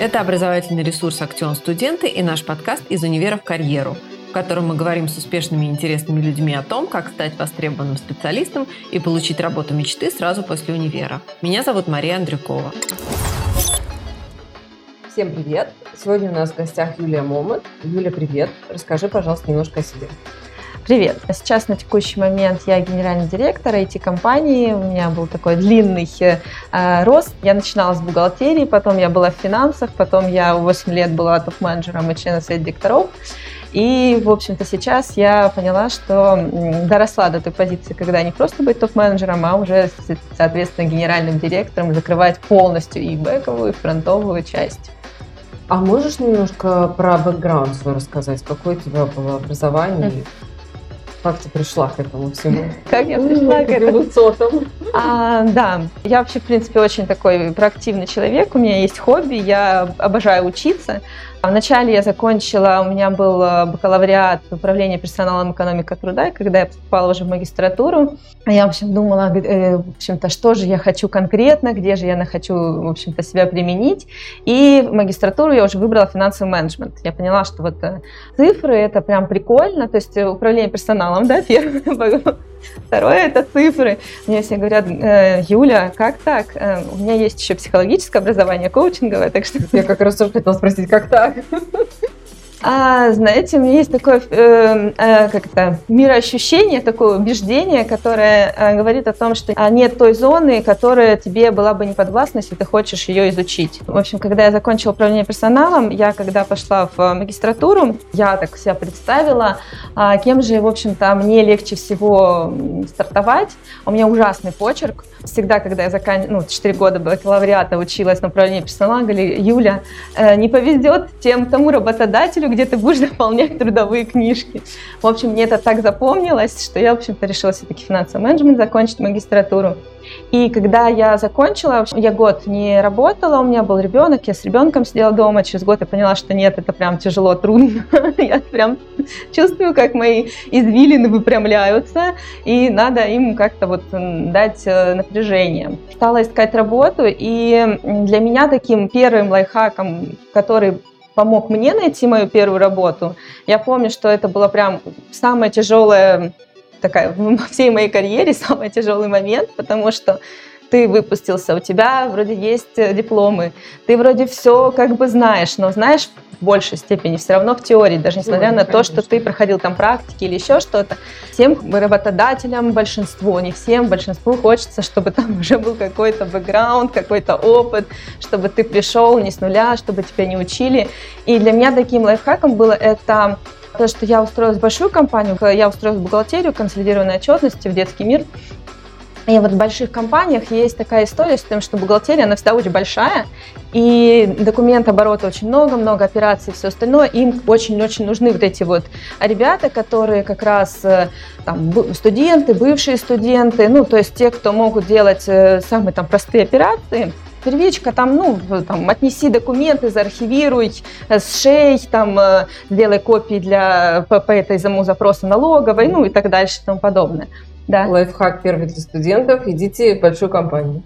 Это образовательный ресурс «Актион Студенты» и наш подкаст «Из универа в карьеру», в котором мы говорим с успешными и интересными людьми о том, как стать востребованным специалистом и получить работу мечты сразу после универа. Меня зовут Мария Андрюкова. Всем привет! Сегодня у нас в гостях Юлия Момот. Юля, привет! Расскажи, пожалуйста, немножко о себе. Привет! Сейчас на текущий момент я генеральный директор IT-компании. У меня был такой длинный э, рост. Я начинала с бухгалтерии, потом я была в финансах, потом я 8 лет была топ-менеджером и членом совета директоров. И, в общем-то, сейчас я поняла, что доросла до той позиции, когда не просто быть топ-менеджером, а уже, соответственно, генеральным директором закрывать полностью и бэковую, и фронтовую часть. А можешь немножко про бэкграунд свой рассказать? Какое у тебя было образование? Как ты пришла к этому всему? Как я пришла к этому? А, да, я вообще, в принципе, очень такой проактивный человек. У меня есть хобби, я обожаю учиться. Вначале я закончила, у меня был э, бакалавриат управления персоналом экономика труда, и когда я поступала уже в магистратуру, я, в общем, думала, э, в общем-то, что же я хочу конкретно, где же я хочу, в общем-то, себя применить. И в магистратуру я уже выбрала финансовый менеджмент. Я поняла, что вот э, цифры – это прям прикольно, то есть управление персоналом, да, первое, Второе – это цифры. Мне все говорят, Юля, как так? У меня есть еще психологическое образование, коучинговое, так что... Я как раз тоже хотела спросить, как так? Yeah. А, знаете, у меня есть такое э, э, как это, мироощущение, такое убеждение, которое э, говорит о том, что нет той зоны, которая тебе была бы не подвластна, если ты хочешь ее изучить. В общем, когда я закончила управление персоналом, я когда пошла в магистратуру, я так себя представила, а, кем же, в общем-то, мне легче всего стартовать. У меня ужасный почерк. Всегда, когда я заканчивала, ну, 4 года бакалавриата училась на управлении персоналом, говорили, Юля, э, не повезет тем тому работодателю, где ты будешь заполнять трудовые книжки. В общем, мне это так запомнилось, что я, в общем-то, решила все-таки финансовый менеджмент закончить магистратуру. И когда я закончила, я год не работала, у меня был ребенок, я с ребенком сидела дома, через год я поняла, что нет, это прям тяжело, трудно. Я прям чувствую, как мои извилины выпрямляются, и надо им как-то вот дать э, напряжение. Стала искать работу, и для меня таким первым лайфхаком, который помог мне найти мою первую работу. Я помню, что это было прям самое тяжелое такая во всей моей карьере самый тяжелый момент, потому что ты выпустился, у тебя вроде есть э, дипломы, ты вроде все как бы знаешь, но знаешь в большей степени все равно в теории, даже несмотря ну, на конечно. то, что ты проходил там практики или еще что-то. Всем работодателям, большинству, не всем, большинству хочется, чтобы там уже был какой-то бэкграунд, какой-то опыт, чтобы ты пришел не с нуля, чтобы тебя не учили. И для меня таким лайфхаком было это то, что я устроилась в большую компанию, я устроилась в бухгалтерию, консолидированной отчетности, в детский мир. И вот в больших компаниях есть такая история с тем, что бухгалтерия, она всегда очень большая, и документ оборота очень много, много операций все остальное. Им очень-очень нужны вот эти вот ребята, которые как раз э, там, студенты, бывшие студенты, ну, то есть те, кто могут делать э, самые там простые операции, первичка, там, ну, там, отнеси документы, заархивируй, э, сшей, там, сделай копии для, по, по этой запросу налоговой, ну, и так дальше и тому подобное. Да. Лайфхак первый для студентов, идите в большую компанию.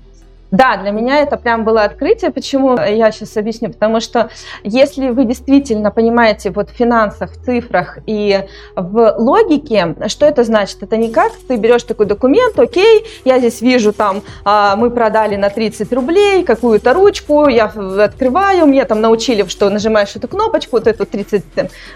Да, для меня это прям было открытие. Почему? Я сейчас объясню. Потому что если вы действительно понимаете вот в финансах, в цифрах и в логике, что это значит? Это не как ты берешь такой документ, окей, я здесь вижу там, а, мы продали на 30 рублей какую-то ручку, я открываю, мне там научили, что нажимаешь эту кнопочку, вот эту 30,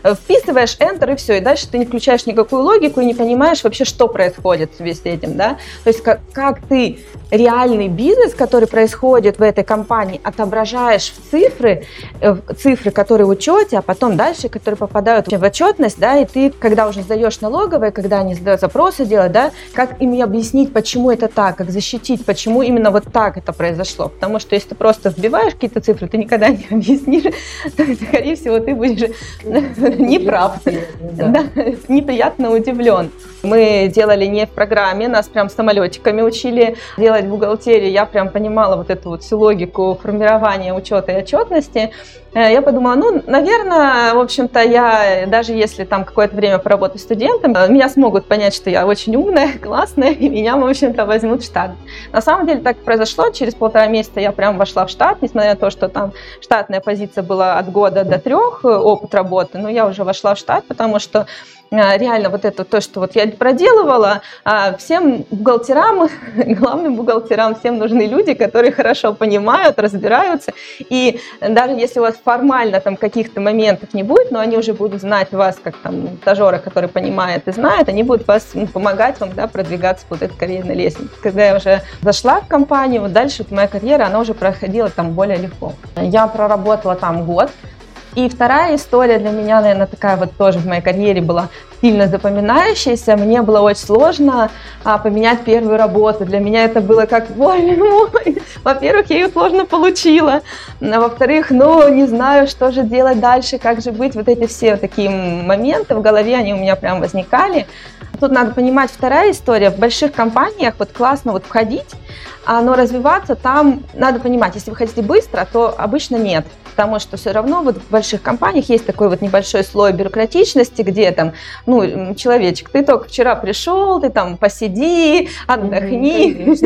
вписываешь, Enter и все. И дальше ты не включаешь никакую логику и не понимаешь вообще, что происходит с весь этим, да? То есть как, как ты реальный бизнес, который происходит в этой компании, отображаешь в цифры, э, цифры, которые в учете, а потом дальше, которые попадают в отчетность, да, и ты, когда уже сдаешь налоговые, когда они сдают запросы делать, да, как им объяснить, почему это так, как защитить, почему именно вот так это произошло. Потому что если ты просто вбиваешь какие-то цифры, ты никогда не объяснишь, то, скорее всего, ты будешь неправ, неприятно удивлен. Мы делали не в программе, нас прям самолетиками учили делать бухгалтерию, я прям понимала вот эту вот всю логику формирования учета и отчетности, э, я подумала, ну, наверное, в общем-то, я, даже если там какое-то время поработаю студентом, э, меня смогут понять, что я очень умная, классная, и меня, в общем-то, возьмут в штат. На самом деле так произошло, через полтора месяца я прям вошла в штат, несмотря на то, что там штатная позиция была от года до трех, э, опыт работы, но я уже вошла в штат, потому что реально вот это то, что вот я проделывала, а, всем бухгалтерам, главным бухгалтерам, всем нужны люди, которые хорошо понимают, разбираются, и даже если у вас формально там каких-то моментов не будет, но они уже будут знать вас как там стажера, который понимает и знает, они будут вас ну, помогать вам да, продвигаться по вот этой карьерной лестнице. Когда я уже зашла в компанию, вот дальше моя карьера, она уже проходила там более легко. Я проработала там год, и вторая история для меня, наверное, такая вот тоже в моей карьере была сильно запоминающаяся. Мне было очень сложно а, поменять первую работу. Для меня это было как, боже мой, во-первых, я ее сложно получила. А во-вторых, ну, не знаю, что же делать дальше, как же быть. Вот эти все такие моменты в голове, они у меня прям возникали. Тут надо понимать вторая история. В больших компаниях вот классно вот входить, но развиваться там надо понимать, если вы хотите быстро, то обычно нет потому что все равно вот в больших компаниях есть такой вот небольшой слой бюрократичности, где там, ну, человечек, ты только вчера пришел, ты там посиди, отдохни.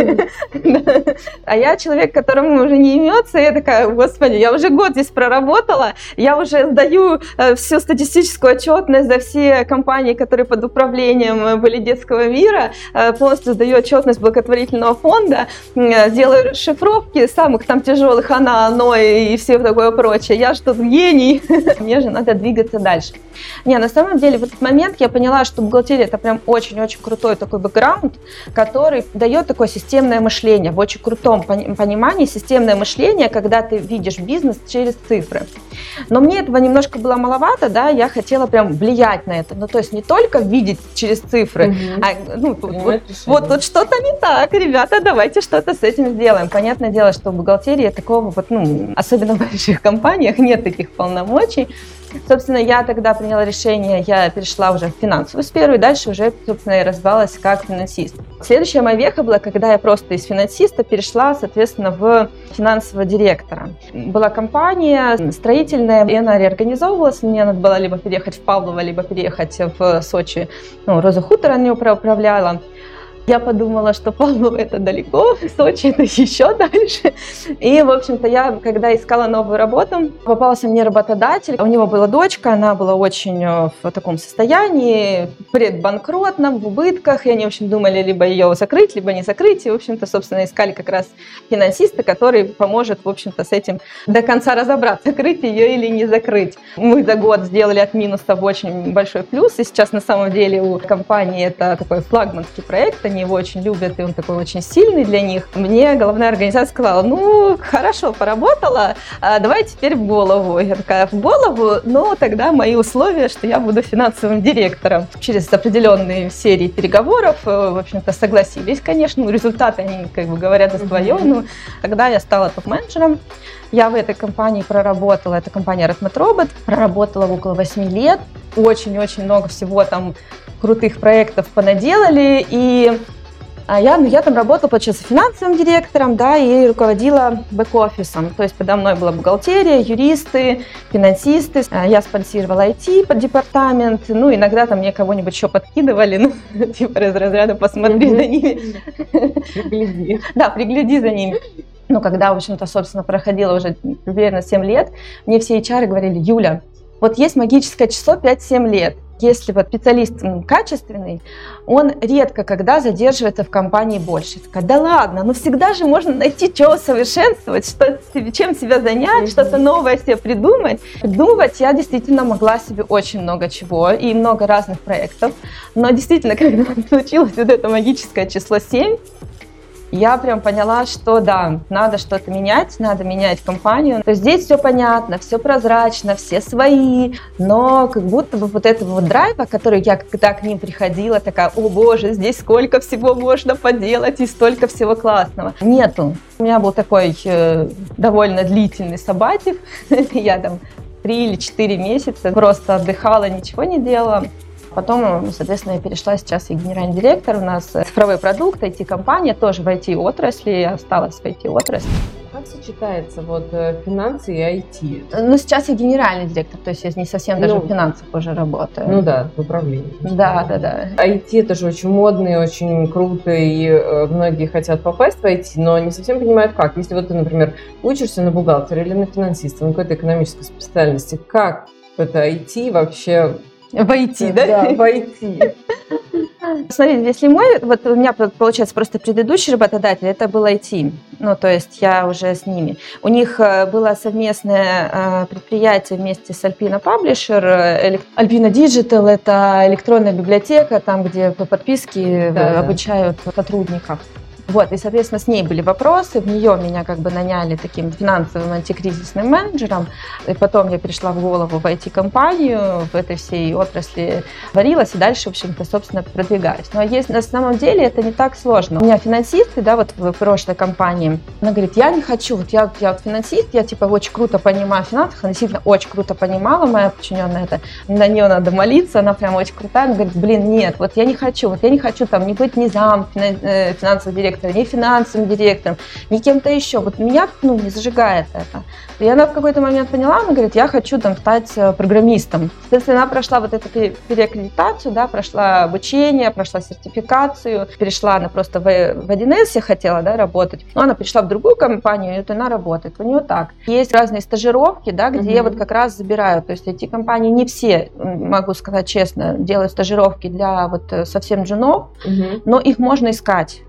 А я человек, которому уже не имется, я такая, господи, я уже год здесь проработала, я уже сдаю э, всю статистическую отчетность за все компании, которые под управлением э, были детского мира, э, полностью сдаю отчетность благотворительного фонда, делаю расшифровки самых там тяжелых она, оно и все такое прочее. Я что, гений? Мне же надо двигаться дальше. Не, на самом деле в этот момент я поняла, что бухгалтерия это прям очень-очень крутой такой бэкграунд, который дает такое системное мышление. В очень крутом понимании системное мышление, когда ты видишь бизнес через цифры. Но мне этого немножко было маловато, да, я хотела прям влиять на это. Ну, то есть не только видеть через цифры, угу. а ну, вот, вот, вот тут что-то не так, ребята, давайте что-то с этим сделаем. Понятное дело, что в бухгалтерии такого вот, ну, особенно в больших компаниях, компаниях нет таких полномочий. Собственно, я тогда приняла решение, я перешла уже в финансовую сферу и дальше уже, собственно, и развивалась как финансист. Следующая моя веха была, когда я просто из финансиста перешла, соответственно, в финансового директора. Была компания строительная, и она реорганизовывалась. Мне надо было либо переехать в Павлово, либо переехать в Сочи. Ну, Роза Хутор она управляла. Я подумала, что Павлово это далеко, Сочи это еще дальше. И, в общем-то, я, когда искала новую работу, попался мне работодатель. У него была дочка, она была очень э, в таком состоянии, предбанкротном, в убытках. И они, в общем, думали либо ее закрыть, либо не закрыть. И, в общем-то, собственно, искали как раз финансиста, который поможет, в общем-то, с этим до конца разобраться, закрыть ее или не закрыть. Мы за год сделали от минусов очень большой плюс. И сейчас, на самом деле, у компании это такой флагманский проект они его очень любят, и он такой очень сильный для них. Мне головная организация сказала, ну, хорошо, поработала, а давай теперь в голову. Я такая, в голову? Ну, тогда мои условия, что я буду финансовым директором. Через определенные серии переговоров, э, в общем-то, согласились, конечно, результаты, они как бы говорят за свое, но тогда я стала топ-менеджером. Я в этой компании проработала, это компания Ratmet Robot, проработала около 8 лет, очень-очень много всего там крутых проектов понаделали, и а я, ну, я там работала, получается, финансовым директором, да, и руководила бэк-офисом. То есть подо мной была бухгалтерия, юристы, финансисты. А я спонсировала IT под департамент. Ну, иногда там мне кого-нибудь еще подкидывали, ну, типа из разряда посмотри за ними. Пригляди. Да, пригляди за ними. Ну, когда, в общем-то, собственно, проходило уже примерно 7 лет, мне все HR говорили, Юля, вот есть магическое число 5-7 лет если вот специалист качественный, он редко когда задерживается в компании больше. Такая, да ладно, ну всегда же можно найти, что усовершенствовать, что, чем себя занять, что-то новое себе придумать. Придумывать я действительно могла себе очень много чего и много разных проектов. Но действительно, когда случилось вот это магическое число 7, я прям поняла, что да, надо что-то менять, надо менять компанию. То есть здесь все понятно, все прозрачно, все свои, но как будто бы вот этого вот драйва, который я когда к ним приходила, такая, о боже, здесь сколько всего можно поделать и столько всего классного. Нету. У меня был такой э, довольно длительный сабатик. я там три или четыре месяца просто отдыхала, ничего не делала. Потом, соответственно, я перешла сейчас и генеральный директор. У нас цифровой продукт, IT-компания, тоже в IT-отрасли, осталась в IT-отрасли. Как сочетается вот э, финансы и IT? Ну, сейчас я генеральный директор, то есть я не совсем даже Ну, в финансах уже работаю. Ну да, в управлении. Да, да, да. IT это же очень модно и очень круто, и э, многие хотят попасть в IT, но не совсем понимают как. Если вот ты, например, учишься на бухгалтера или на финансиста, на какой-то экономической специальности, как это IT вообще В IT, да? Да, в IT. Смотрите, если мой, вот у меня получается просто предыдущий работодатель, это был IT, ну то есть я уже с ними. У них э, было совместное э, предприятие вместе с Alpina Publisher, э, Alpina Digital, это электронная библиотека, там где по подписке Да, да. обучают сотрудников. Вот, и, соответственно, с ней были вопросы, в нее меня как бы наняли таким финансовым антикризисным менеджером, и потом я перешла в голову в IT-компанию, в этой всей отрасли варилась, и дальше, в общем-то, собственно, продвигаюсь. Но есть, на самом деле это не так сложно. У меня финансисты, да, вот в прошлой компании, она говорит, я не хочу, вот я, я вот финансист, я типа очень круто понимаю в финансах, она действительно очень круто понимала, моя подчиненная это, на нее надо молиться, она прям очень крутая, она говорит, блин, нет, вот я не хочу, вот я не хочу там не быть ни зам э, финансового директора, ни финансовым директором, ни кем-то еще, вот меня, ну, не зажигает это. И она в какой-то момент поняла, она говорит, я хочу там стать э, программистом. Соответственно, она прошла вот эту пере- переаккредитацию, да, прошла обучение, прошла сертификацию, перешла она просто в, в 1С я хотела, да, работать, но она перешла в другую компанию, и вот она работает. У нее так. Есть разные стажировки, да, где Мгм. вот как раз забираю, то есть эти компании не все, могу сказать честно, делают стажировки для вот э, совсем джунов, Мгм. но их можно искать.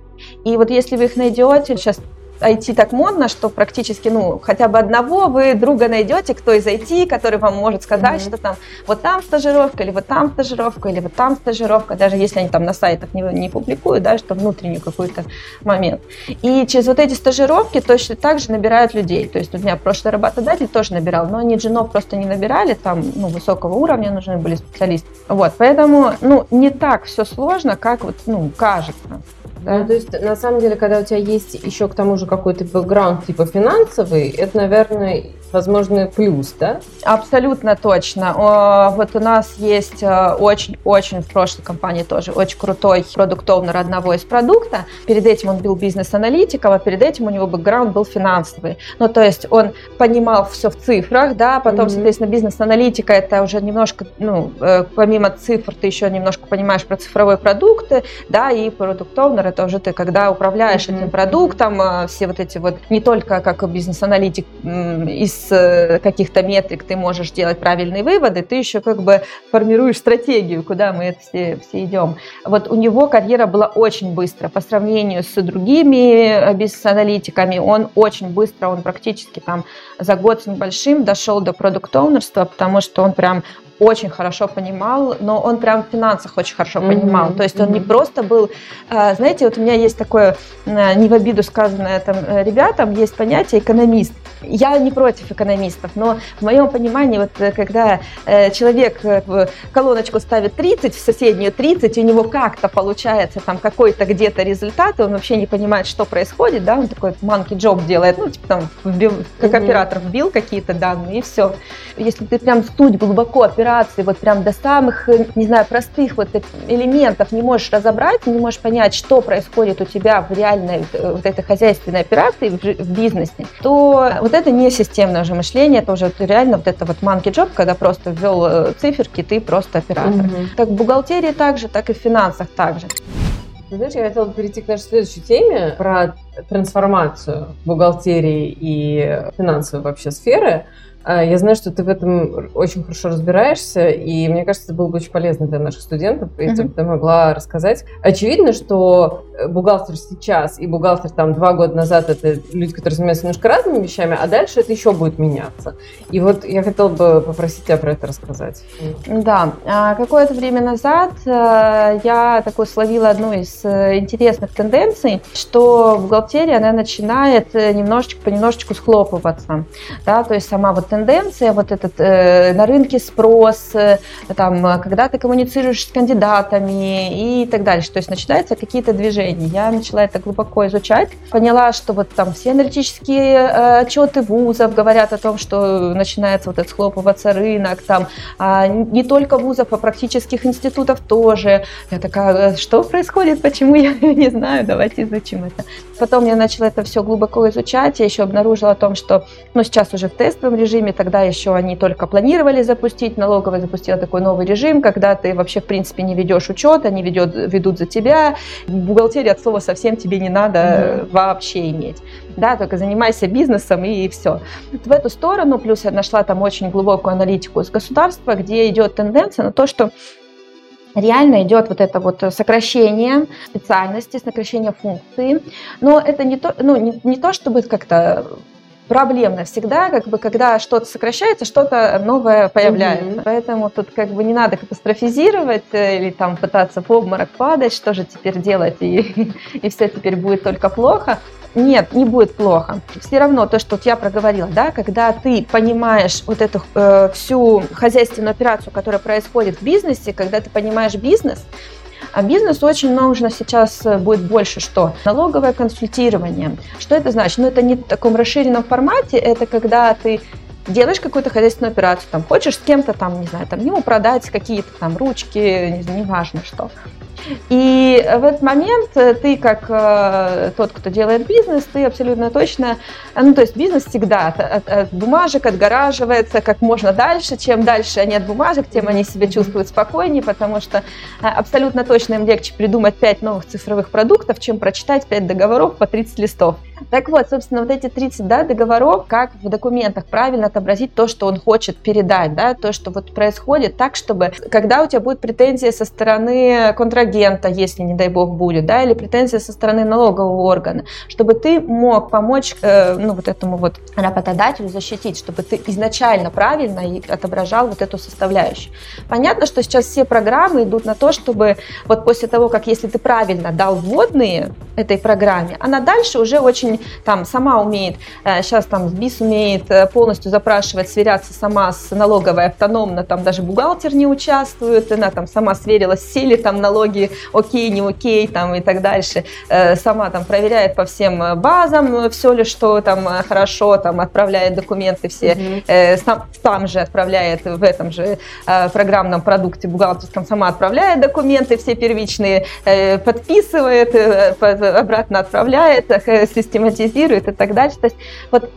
И вот если вы их найдете, сейчас IT так модно, что практически, ну, хотя бы одного вы друга найдете, кто из IT, который вам может сказать, Мгм. что там вот там стажировка, или вот там стажировка, или вот там стажировка, даже если они там на сайтах не, не публикуют, да, что внутренний какой-то момент. И через вот эти стажировки точно так же набирают людей. То есть у меня прошлый работодатель тоже набирал, но они джинов просто не набирали, там, ну, высокого уровня нужны были специалисты. Вот, поэтому, ну, не так все сложно, как вот, ну, кажется. Да. То есть, на самом деле, когда у тебя есть еще к тому же какой-то бэкграунд типа финансовый, это, наверное, возможно, плюс, да? Абсолютно точно. Вот у нас есть э, очень-очень в прошлой компании тоже очень крутой продукт-оунер одного из продукта. Перед этим он был бизнес-аналитиком, а перед этим у него бэкграунд был финансовый. Ну, то есть он понимал все в цифрах, да, потом, Мгм. соответственно, бизнес-аналитика это уже немножко, ну, э, помимо цифр ты еще немножко понимаешь про цифровые продукты, да, и продукт-оунер это уже ты, когда управляешь Мгм. этим продуктом, э, все вот эти вот, не только как бизнес-аналитик м, из э, каких-то метрик ты можешь делать правильные выводы, ты еще как бы формируешь стратегию, куда мы это все, все идем. Вот у него карьера была очень быстро по сравнению с другими э, бизнес-аналитиками. Он очень быстро, он практически там за год с небольшим дошел до продукт-оунерства, потому что он прям очень хорошо понимал, но он прям в финансах очень хорошо понимал. То есть он не мгм. просто был, э, знаете, вот у меня есть такое, э, не в обиду сказанное там э, ребятам, есть понятие экономист. Я не против экономистов, но в моем понимании, вот когда человек в колоночку ставит 30, в соседнюю 30, у него как-то получается там какой-то где-то результат, и он вообще не понимает, что происходит, да, он такой monkey job делает, ну, типа там, вбил- как Мгм. оператор вбил какие-то данные, и все. Если ты прям суть глубоко операции, вот прям до самых, э, не знаю, простых вот элементов не можешь разобрать, не можешь понять, что происходит у тебя в реальной э, вот этой хозяйственной операции, в, бизнесе, то вот это не системное уже мышление, это уже реально вот это вот monkey job, когда просто ввел э, циферки, ты просто оператор. Мгм. Как в бухгалтерии так же, так и в финансах так же. Ты знаешь, я хотела перейти к нашей следующей теме про трансформацию бухгалтерии и финансовой вообще сферы. А, Я знаю, что ты в этом очень хорошо разбираешься, и мне кажется, это было бы очень полезно для наших студентов, если бы ты могла рассказать. Очевидно, что бухгалтер сейчас и бухгалтер там два года назад это люди, которые занимаются немножко разными вещами, а дальше это еще будет меняться. И вот я хотела бы попросить тебя про это рассказать. Да, а, какое-то время назад э, я такой словила одну из э, интересных тенденций, что в бухгалтерии, она начинает э, немножечко понемножечку схлопываться. Да, то есть сама вот тенденция, вот этот э, на рынке спрос, э, там, когда ты коммуницируешь с кандидатами и так далее. То есть начинаются какие-то движения. Я начала это глубоко изучать, поняла, что вот там все аналитические э, отчеты вузов говорят о том, что начинается вот этот схлопываться рынок, там а не только вузов, а практических институтов тоже. Я такая, «Э, что происходит, почему я не знаю, давайте изучим это. Потом я начала это все глубоко изучать, я еще обнаружила о том, что, ну, сейчас уже в тестовом режиме, тогда еще они только планировали запустить, налоговая запустила такой новый режим, когда ты вообще, в принципе, не ведешь учет, они ведет, ведут за тебя, бухгалтерия от слова совсем тебе не надо mm-hmm. вообще иметь, да, только занимайся бизнесом и все. В эту сторону, плюс я нашла там очень глубокую аналитику из государства, где идет тенденция на то, что реально идет вот это вот сокращение специальности, сокращение функции. Но это не то, ну, не, не то чтобы как-то проблемно всегда, как бы, когда что-то сокращается, что-то новое появляется. Mm-hmm. Поэтому тут как бы не надо катастрофизировать э, или там пытаться в обморок падать, что же теперь делать, и, и все теперь будет только плохо. Нет, не будет плохо. Все равно то, что вот я проговорила, да, когда ты понимаешь вот эту э, всю хозяйственную операцию, которая происходит в бизнесе, когда ты понимаешь бизнес, а бизнесу очень нужно сейчас э, будет больше что? Налоговое консультирование. Что это значит? Ну, это не в таком расширенном формате, это когда ты делаешь какую-то хозяйственную операцию, там, хочешь с кем-то, там, не знаю, там, ему продать какие-то там ручки, не неважно что. И в этот момент э, ты, как э, тот, кто делает бизнес, ты абсолютно точно, ну, то есть бизнес всегда от, от, от бумажек отгораживается как можно дальше. Чем дальше они от бумажек, тем они себя чувствуют спокойнее, потому что э, абсолютно точно им легче придумать 5 новых цифровых продуктов, чем прочитать 5 договоров по 30 листов. Так вот, собственно, вот эти 30 да, договоров, как в документах правильно отобразить то, что он хочет передать, да, то, что вот происходит так, чтобы, когда у тебя будет претензия со стороны контрагента, если, не дай бог, будет, да, или претензия со стороны налогового органа, чтобы ты мог помочь, э, ну, вот этому вот работодателю защитить, чтобы ты изначально правильно отображал вот эту составляющую. Понятно, что сейчас все программы идут на то, чтобы вот после того, как если ты правильно дал вводные этой программе, она дальше уже очень там сама умеет, сейчас э, там БИС умеет э, полностью запрашивать, сверяться сама с налоговой автономно, там даже бухгалтер не участвует, она там сама сверилась, сели там налоги, окей, не окей, там и так дальше, э, сама там проверяет по всем базам, все ли что там хорошо, там отправляет документы все, mm-hmm. сам, сам же отправляет в этом же программном продукте бухгалтерском, сама отправляет документы все первичные, подписывает, обратно отправляет, система систематизирует и так дальше. То есть вот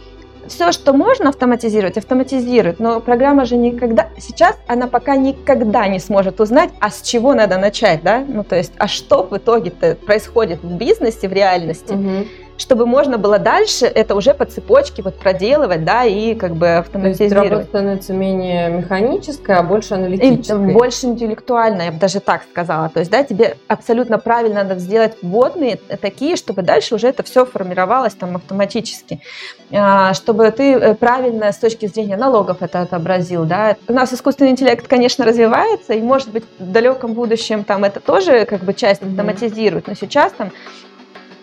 все, что можно автоматизировать, автоматизирует, но программа же никогда, сейчас она пока никогда не сможет узнать, а с чего надо начать, да, ну то есть, а что в итоге-то происходит в бизнесе, в реальности. Угу чтобы можно было дальше это уже по цепочке вот проделывать, да, и как бы автоматизировать. То есть работа становится менее механическая, а больше аналитической. И больше интеллектуальная, я бы даже так сказала. То есть, да, тебе абсолютно правильно надо сделать вводные такие, чтобы дальше уже это все формировалось там автоматически. А, чтобы ты э, правильно с точки зрения налогов это отобразил, да. У нас искусственный интеллект, конечно, развивается, и, может быть, в далеком будущем там это тоже как бы часть автоматизирует, но сейчас там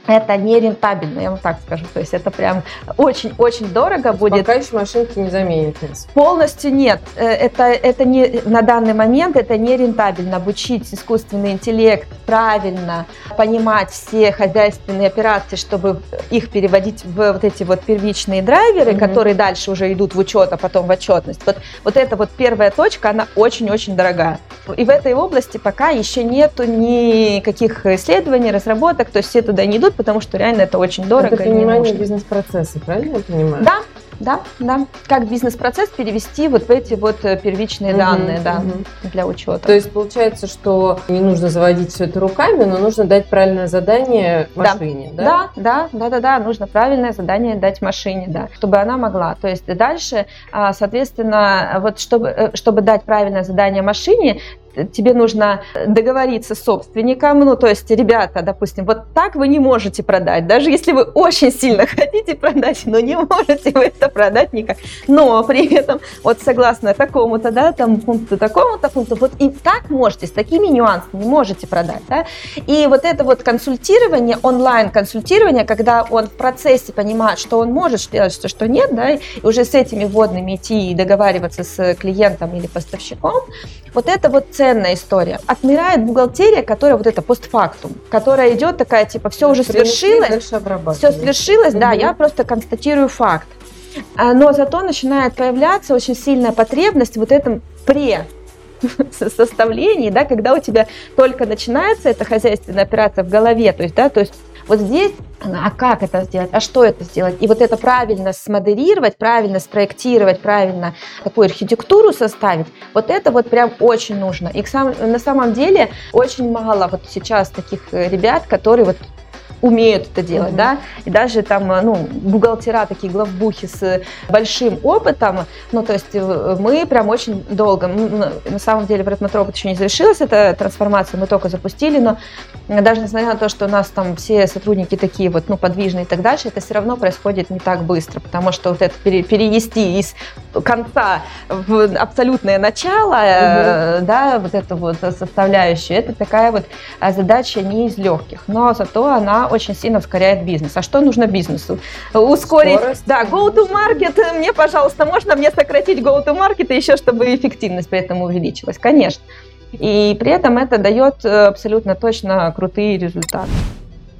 это не рентабельно, я вам так скажу. То есть это прям очень-очень дорого будет. Пока еще машинки не заменят. Полностью нет. Э, это, это не, на данный момент это не рентабельно. Обучить искусственный интеллект правильно, понимать все хозяйственные операции, чтобы их переводить в вот эти вот первичные драйверы, mm-hmm. которые дальше уже идут в учет, а потом в отчетность. Вот, вот эта вот первая точка, она очень-очень дорогая. И в этой области пока еще нету никаких исследований, разработок, то есть все туда не идут, потому что реально это очень дорого. Это понимание бизнес-процесса, правильно я понимаю? Да, да, да. Как бизнес-процесс перевести вот в эти вот э, первичные угу, данные, да, угу. для учета. То есть получается, что не нужно заводить все это руками, но нужно дать правильное задание машине, да? Да, да, да, да, да, нужно правильное задание дать машине, да, чтобы она могла. То есть дальше, а, соответственно, вот чтобы, э, чтобы дать правильное задание машине, тебе нужно договориться с собственником, ну, то есть, ребята, допустим, вот так вы не можете продать, даже если вы очень сильно хотите продать, но не можете вы это продать никак. Но при этом, вот согласно такому-то, да, там, пункту такому-то пункту, вот и так можете, с такими нюансами можете продать, да. И вот это вот консультирование, онлайн-консультирование, когда он в процессе понимает, что он может сделать, что, что нет, да, и уже с этими вводными идти и договариваться с клиентом или поставщиком, вот это вот ценная история. Отмирает бухгалтерия, которая вот это постфактум, которая идет такая, типа, все уже свершилось, все свершилось, да, я просто констатирую факт. А, но зато начинает появляться очень сильная потребность вот этом пре составлении, да, когда у тебя только начинается эта хозяйственная операция в голове, то есть, да, то есть вот здесь, а как это сделать, а что это сделать? И вот это правильно смоделировать, правильно спроектировать, правильно такую архитектуру составить, вот это вот прям очень нужно. И на самом деле очень мало вот сейчас таких э, ребят, которые вот умеют это делать, угу. да, и даже там, э, ну, бухгалтера, такие главбухи с большим опытом, ну, то есть э, мы прям очень долго, на самом деле в Редмотропот еще не завершилась эта трансформация, мы только запустили, но даже несмотря на то, что у нас там все сотрудники такие вот, ну, подвижные и так дальше, это все равно происходит не так быстро, потому что вот это перенести из конца в абсолютное начало, угу. да, вот эту вот составляющую, это такая вот задача не из легких, но зато она очень сильно ускоряет бизнес. А что нужно бизнесу? Ускорить, Скорость. да, go to market, мне, пожалуйста, можно мне сократить go to market и еще, чтобы эффективность при этом увеличилась? Конечно. И при этом это дает э, абсолютно точно крутые результаты.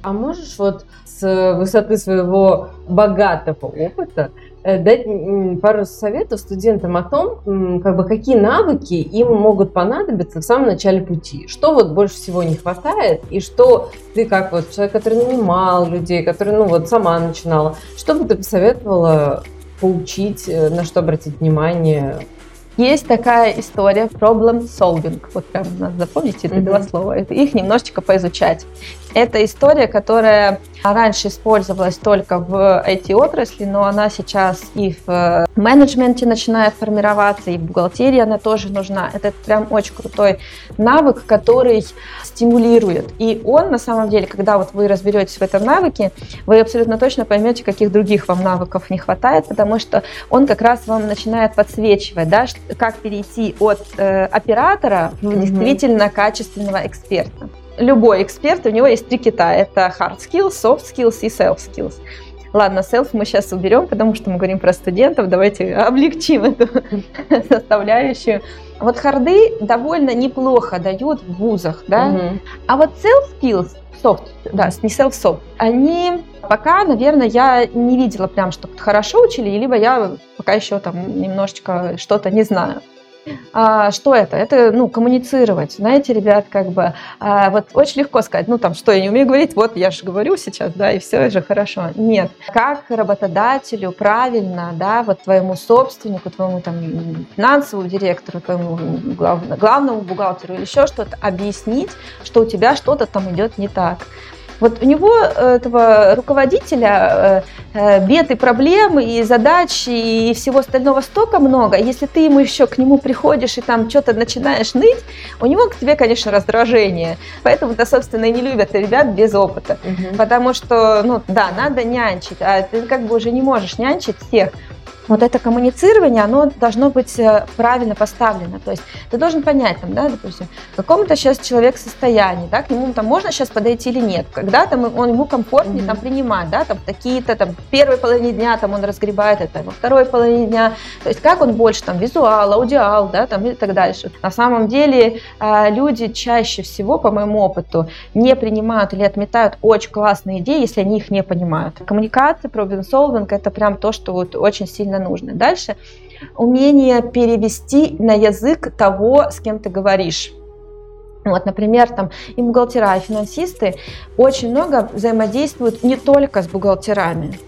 А можешь вот с высоты своего богатого опыта Э, дать пару советов студентам о том, как бы какие навыки им могут понадобиться в самом начале пути. Что вот больше всего не хватает, и что ты как вот человек, который нанимал людей, который, ну вот, сама начинала, что бы ты посоветовала поучить, э, на что обратить внимание есть такая история problem solving. Вот прям надо запомнить эти mm-hmm. два слова. Их немножечко поизучать. Это история, которая раньше использовалась только в IT-отрасли, но она сейчас и в менеджменте начинает формироваться, и в бухгалтерии она тоже нужна. Это прям очень крутой навык, который стимулирует. И он, на самом деле, когда вот вы разберетесь в этом навыке, вы абсолютно точно поймете, каких других вам навыков не хватает, потому что он как раз вам начинает подсвечивать, да, как перейти от э, оператора в mm-hmm. действительно качественного эксперта любой эксперт, у него есть три кита. Это hard skills, soft skills и self skills. Ладно, self мы сейчас уберем, потому что мы говорим про студентов. Давайте облегчим эту составляющую. Вот харды довольно неплохо дают в вузах, да? Угу. А вот self skills, soft, да, не self soft, они пока, наверное, я не видела прям, что хорошо учили, либо я пока еще там немножечко что-то не знаю. А, что это? Это, ну, коммуницировать. Знаете, ребят, как бы, а, вот очень легко сказать, ну, там, что я не умею говорить, вот я же говорю сейчас, да, и все же хорошо. Нет. Как работодателю правильно, да, вот твоему собственнику, твоему там финансовому директору, твоему главному, главному бухгалтеру или еще что-то объяснить, что у тебя что-то там идет не так. Вот у него, э, этого руководителя, э, э, бед и проблем, и задач, и всего остального столько много. Если ты ему еще к нему приходишь и там что-то начинаешь ныть, у него к тебе, конечно, раздражение. Поэтому-то, собственно, и не любят ребят без опыта. Угу. Потому что, ну да, надо нянчить, а ты как бы уже не можешь нянчить всех вот это коммуницирование, оно должно быть э, правильно поставлено. То есть ты должен понять, там, да, допустим, в каком-то сейчас человек состоянии, да, к нему там можно сейчас подойти или нет. Когда там он ему комфортнее mm-hmm. там принимать, да, там такие-то там первой половине дня там он разгребает это, во второй половине дня. То есть как он больше там визуал, аудиал, да, там и так дальше. На самом деле э, люди чаще всего, по моему опыту, не принимают или отметают очень классные идеи, если они их не понимают. Коммуникация, проблем-солвинг это прям то, что вот очень сильно действительно нужно. Дальше умение перевести на язык того, с кем ты говоришь. Вот, например, там и бухгалтера, и финансисты очень много взаимодействуют не только с бухгалтерами.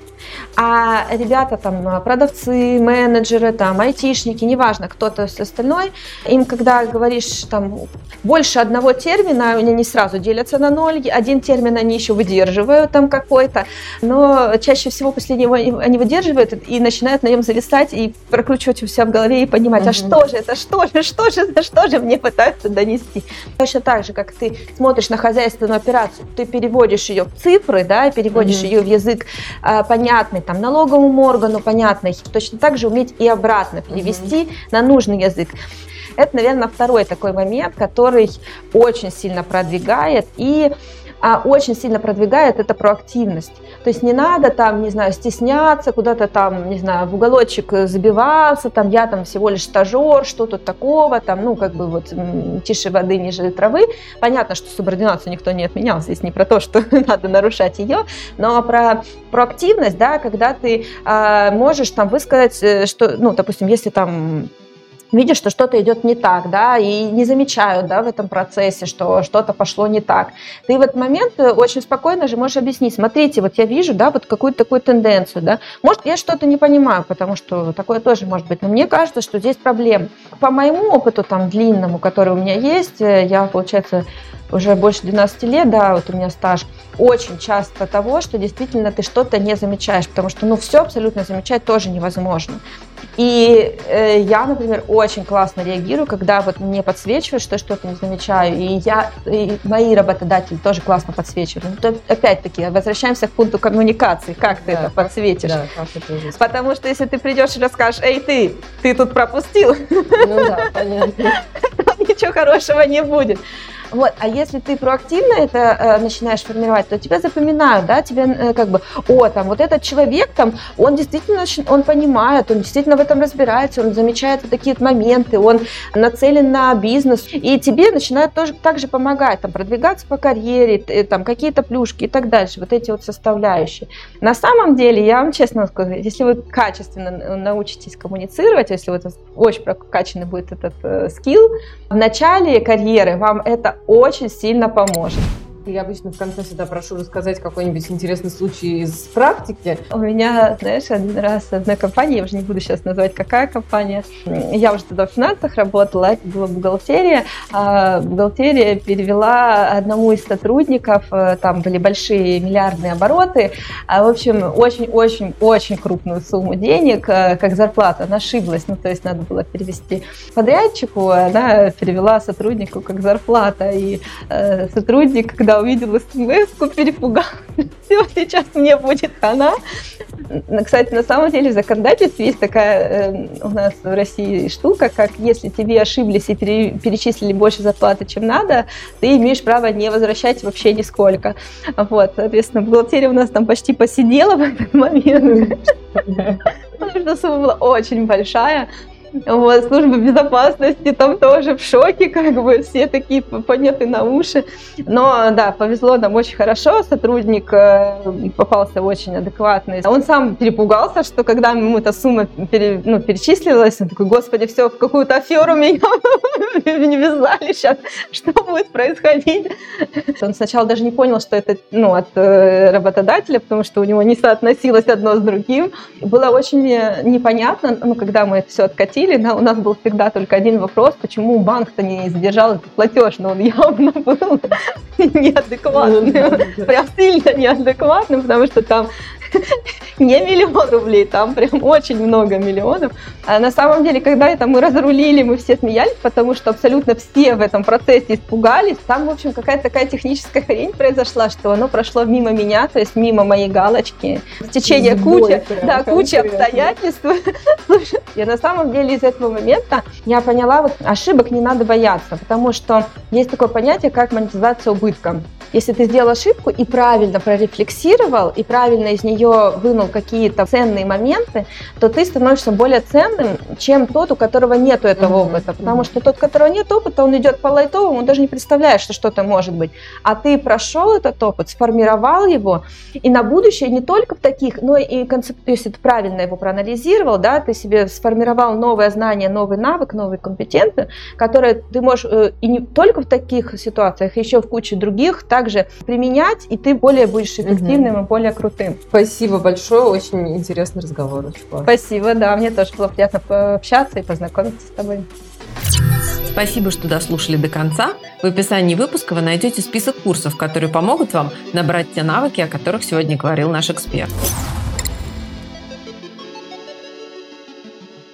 А ребята там, продавцы, менеджеры, там, айтишники, неважно, кто-то остальной, им когда говоришь там больше одного термина, они не сразу делятся на ноль, один термин они еще выдерживают там какой-то, но чаще всего после него они выдерживают и начинают на нем зависать и прокручивать у себя в голове и понимать, угу. а что же это, что же, что же, что же мне пытаются донести. Точно так же, как ты смотришь на хозяйственную операцию, ты переводишь ее в цифры, да, переводишь угу. ее в язык а, понятный, там, налоговому органу понятный, точно так же уметь и обратно перевести угу. на нужный язык. Это, наверное, второй такой момент, который очень сильно продвигает и а, очень сильно продвигает это проактивность. То есть не надо там, не знаю, стесняться, куда-то там, не знаю, в уголочек забиваться, там я там всего лишь стажер, что тут такого, там, ну, как бы вот тише воды, ниже травы. Понятно, что субординацию никто не отменял, здесь не про то, что надо нарушать ее, но про проактивность, да, когда ты а, можешь там высказать, э, что, ну, допустим, если там видишь, что что-то идет не так, да, и не замечают, да, в этом процессе, что что-то пошло не так. Ты в этот момент э, очень спокойно же можешь объяснить, смотрите, вот я вижу, да, вот какую-то такую тенденцию, да, может, я что-то не понимаю, потому что такое тоже может быть, но мне кажется, что здесь проблема. По моему опыту, там, длинному, который у меня есть, э, я, получается, уже больше 12 лет, да, вот у меня стаж, очень часто того, что действительно ты что-то не замечаешь, потому что, ну, все абсолютно замечать тоже невозможно. И э, я, например, очень классно реагирую, когда вот мне подсвечивают, что я что-то не замечаю, и я, и мои работодатели тоже классно подсвечивают. Ну, то, опять-таки, возвращаемся к пункту коммуникации, как ты да, это подсветишь. Да, как это Потому что если ты придешь и расскажешь, эй, ты, ты тут пропустил, ну да, понятно. ничего хорошего не будет. Вот. А если ты проактивно это э, начинаешь формировать, то тебя запоминают, да, тебе э, как бы, о, там, вот этот человек, там, он действительно, он понимает, он действительно в этом разбирается, он замечает вот такие моменты, он нацелен на бизнес, и тебе начинают тоже так же помогать, там, продвигаться по карьере, э, там, какие-то плюшки и так дальше, вот эти вот составляющие. На самом деле, я вам честно скажу, если вы качественно научитесь коммуницировать, если вот очень прокачанный будет этот э, скилл, в начале карьеры вам это очень сильно поможет. Я обычно в конце всегда прошу рассказать какой-нибудь интересный случай из практики. У меня, знаешь, один раз одна компания, я уже не буду сейчас называть, какая компания, я уже тогда в финансах работала, это была бухгалтерия, а бухгалтерия перевела одному из сотрудников, э, там были большие миллиардные обороты, а, в общем, очень-очень-очень крупную сумму денег, э, как зарплата, она ошиблась, ну, то есть надо было перевести подрядчику, она перевела сотруднику как зарплата, и э, сотрудник, когда увидел смс перепугался. Все, сейчас мне будет она. Кстати, на самом деле в законодательстве есть такая э, у нас в России штука, как если тебе ошиблись и перечислили больше зарплаты, чем надо, ты имеешь право не возвращать вообще нисколько. Вот, соответственно, бухгалтерия у нас там почти посидела в этот момент, потому что сумма была очень большая. Вот, служба безопасности там тоже в шоке, как бы все такие подняты на уши. Но да, повезло нам очень хорошо, сотрудник э, попался очень адекватный. Он сам перепугался, что когда ему эта сумма пере, ну, перечислилась, он такой, господи, все, в какую-то аферу меня не вязали сейчас, что будет происходить? Он сначала даже не понял, что это ну, от э, работодателя, потому что у него не соотносилось одно с другим. Было очень э, непонятно, ну, когда мы это все откатили, платили, да, у нас был всегда только один вопрос, почему банк-то не задержал этот платеж, но он явно был неадекватным, прям сильно неадекватным, потому что там не миллион рублей, там прям очень много миллионов. А на самом деле, когда это мы разрулили, мы все смеялись, потому что абсолютно все в этом процессе испугались. Там, в общем, какая-то такая техническая хрень произошла, что оно прошло мимо меня, то есть мимо моей галочки. В течение кучи, да, кучи обстоятельств. Слушай, я на самом деле из этого момента я поняла, вот ошибок не надо бояться, потому что есть такое понятие, как монетизация убытка. Если ты сделал ошибку и правильно прорефлексировал, и правильно из нее вынул какие-то ценные моменты, то ты становишься более ценным, чем тот, у которого нет этого mm-hmm. опыта. Потому что тот, у которого нет опыта, он идет по лайтовому, он даже не представляет, что что-то может быть. А ты прошел этот опыт, сформировал его, и на будущее не только в таких, но и концеп... если ты правильно его проанализировал, да, ты себе сформировал новое знание, новый навык, новые компетенции, которые ты можешь э, и не только в таких ситуациях, еще в куче других, так также применять, и ты более будешь эффективным угу. и более крутым. Спасибо большое, очень интересный разговор. Спасибо, да, мне тоже было приятно пообщаться и познакомиться с тобой. Спасибо, что дослушали до конца. В описании выпуска вы найдете список курсов, которые помогут вам набрать те навыки, о которых сегодня говорил наш эксперт.